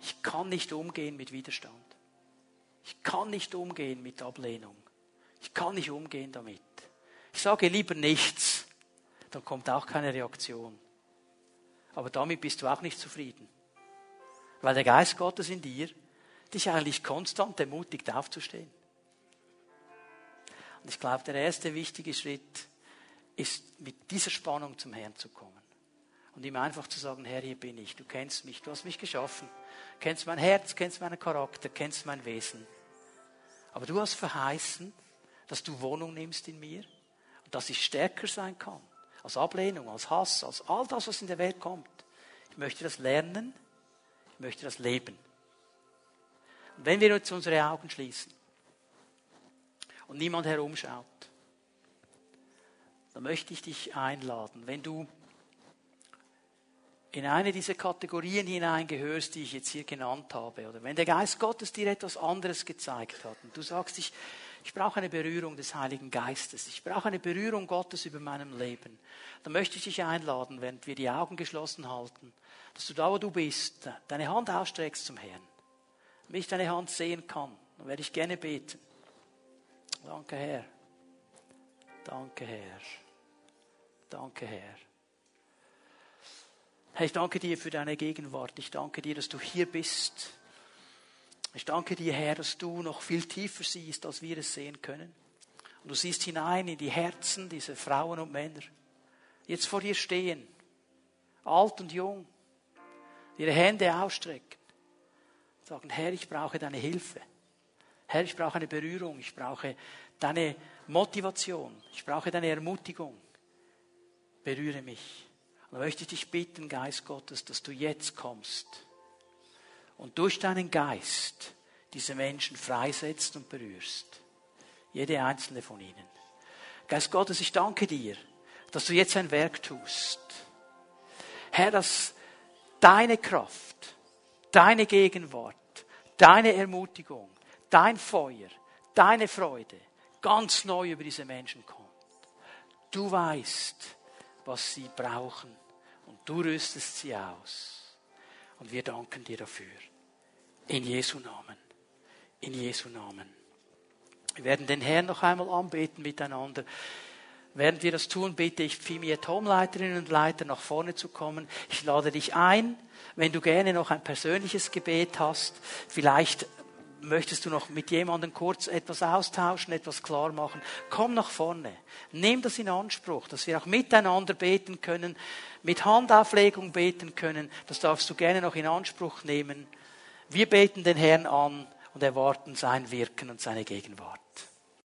Speaker 1: ich kann nicht umgehen mit Widerstand. Ich kann nicht umgehen mit Ablehnung. Ich kann nicht umgehen damit. Ich sage lieber nichts, dann kommt auch keine Reaktion. Aber damit bist du auch nicht zufrieden. Weil der Geist Gottes in dir dich eigentlich konstant ermutigt aufzustehen. Und ich glaube, der erste wichtige Schritt ist mit dieser Spannung zum Herrn zu kommen. Und ihm einfach zu sagen, Herr, hier bin ich, du kennst mich, du hast mich geschaffen, kennst mein Herz, kennst meinen Charakter, kennst mein Wesen. Aber du hast verheißen, dass du Wohnung nimmst in mir und dass ich stärker sein kann als Ablehnung, als Hass, als all das, was in der Welt kommt. Ich möchte das lernen, ich möchte das leben. Und wenn wir jetzt unsere Augen schließen und niemand herumschaut, dann möchte ich dich einladen, wenn du in eine dieser Kategorien hineingehörst, die ich jetzt hier genannt habe, oder wenn der Geist Gottes dir etwas anderes gezeigt hat und du sagst, ich, ich brauche eine Berührung des Heiligen Geistes, ich brauche eine Berührung Gottes über meinem Leben, dann möchte ich dich einladen, während wir die Augen geschlossen halten, dass du da, wo du bist, deine Hand ausstreckst zum Herrn. Wenn ich deine Hand sehen kann, dann werde ich gerne beten. Danke, Herr. Danke, Herr. Danke, Herr. Herr, ich danke dir für deine Gegenwart. Ich danke dir, dass du hier bist. Ich danke dir, Herr, dass du noch viel tiefer siehst, als wir es sehen können. Und du siehst hinein in die Herzen dieser Frauen und Männer, die jetzt vor dir stehen, alt und jung, ihre Hände ausstrecken, sagen, Herr, ich brauche deine Hilfe. Herr, ich brauche eine Berührung, ich brauche deine Motivation, ich brauche deine Ermutigung. Berühre mich. Und da möchte ich dich bitten, Geist Gottes, dass du jetzt kommst und durch deinen Geist diese Menschen freisetzt und berührst. Jede einzelne von ihnen. Geist Gottes, ich danke dir, dass du jetzt ein Werk tust. Herr, dass deine Kraft, deine Gegenwart, deine Ermutigung, dein Feuer, deine Freude ganz neu über diese Menschen kommt. Du weißt, was sie brauchen und du rüstest sie aus. Und wir danken dir dafür. In Jesu Namen. In Jesu Namen. Wir werden den Herrn noch einmal anbeten miteinander. Während wir das tun, bitte ich Fimie Tomleiterinnen und Leiter nach vorne zu kommen. Ich lade dich ein, wenn du gerne noch ein persönliches Gebet hast, vielleicht möchtest du noch mit jemandem kurz etwas austauschen, etwas klar machen, komm nach vorne. Nimm das in Anspruch, dass wir auch miteinander beten können, mit Handauflegung beten können. Das darfst du gerne noch in Anspruch nehmen. Wir beten den Herrn an und erwarten sein Wirken und seine Gegenwart.